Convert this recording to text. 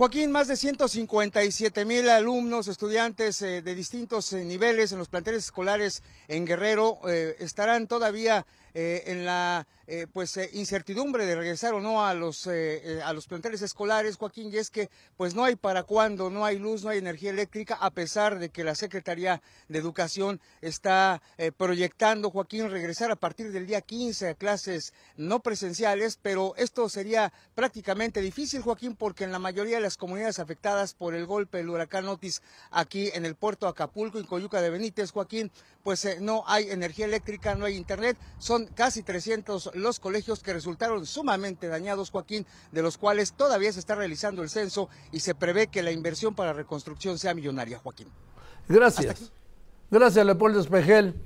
Joaquín, más de 157 mil alumnos, estudiantes eh, de distintos eh, niveles en los planteles escolares en Guerrero eh, estarán todavía en la pues incertidumbre de regresar o no a los a los planteles escolares, Joaquín, y es que pues no hay para cuándo, no hay luz, no hay energía eléctrica, a pesar de que la Secretaría de Educación está proyectando, Joaquín, regresar a partir del día 15 a clases no presenciales, pero esto sería prácticamente difícil, Joaquín, porque en la mayoría de las comunidades afectadas por el golpe del huracán Otis aquí en el puerto Acapulco, en Coyuca de Benítez, Joaquín, pues eh, no hay energía eléctrica, no hay internet. Son casi 300 los colegios que resultaron sumamente dañados, Joaquín, de los cuales todavía se está realizando el censo y se prevé que la inversión para reconstrucción sea millonaria, Joaquín. Gracias. Gracias, Leopoldo Espejel.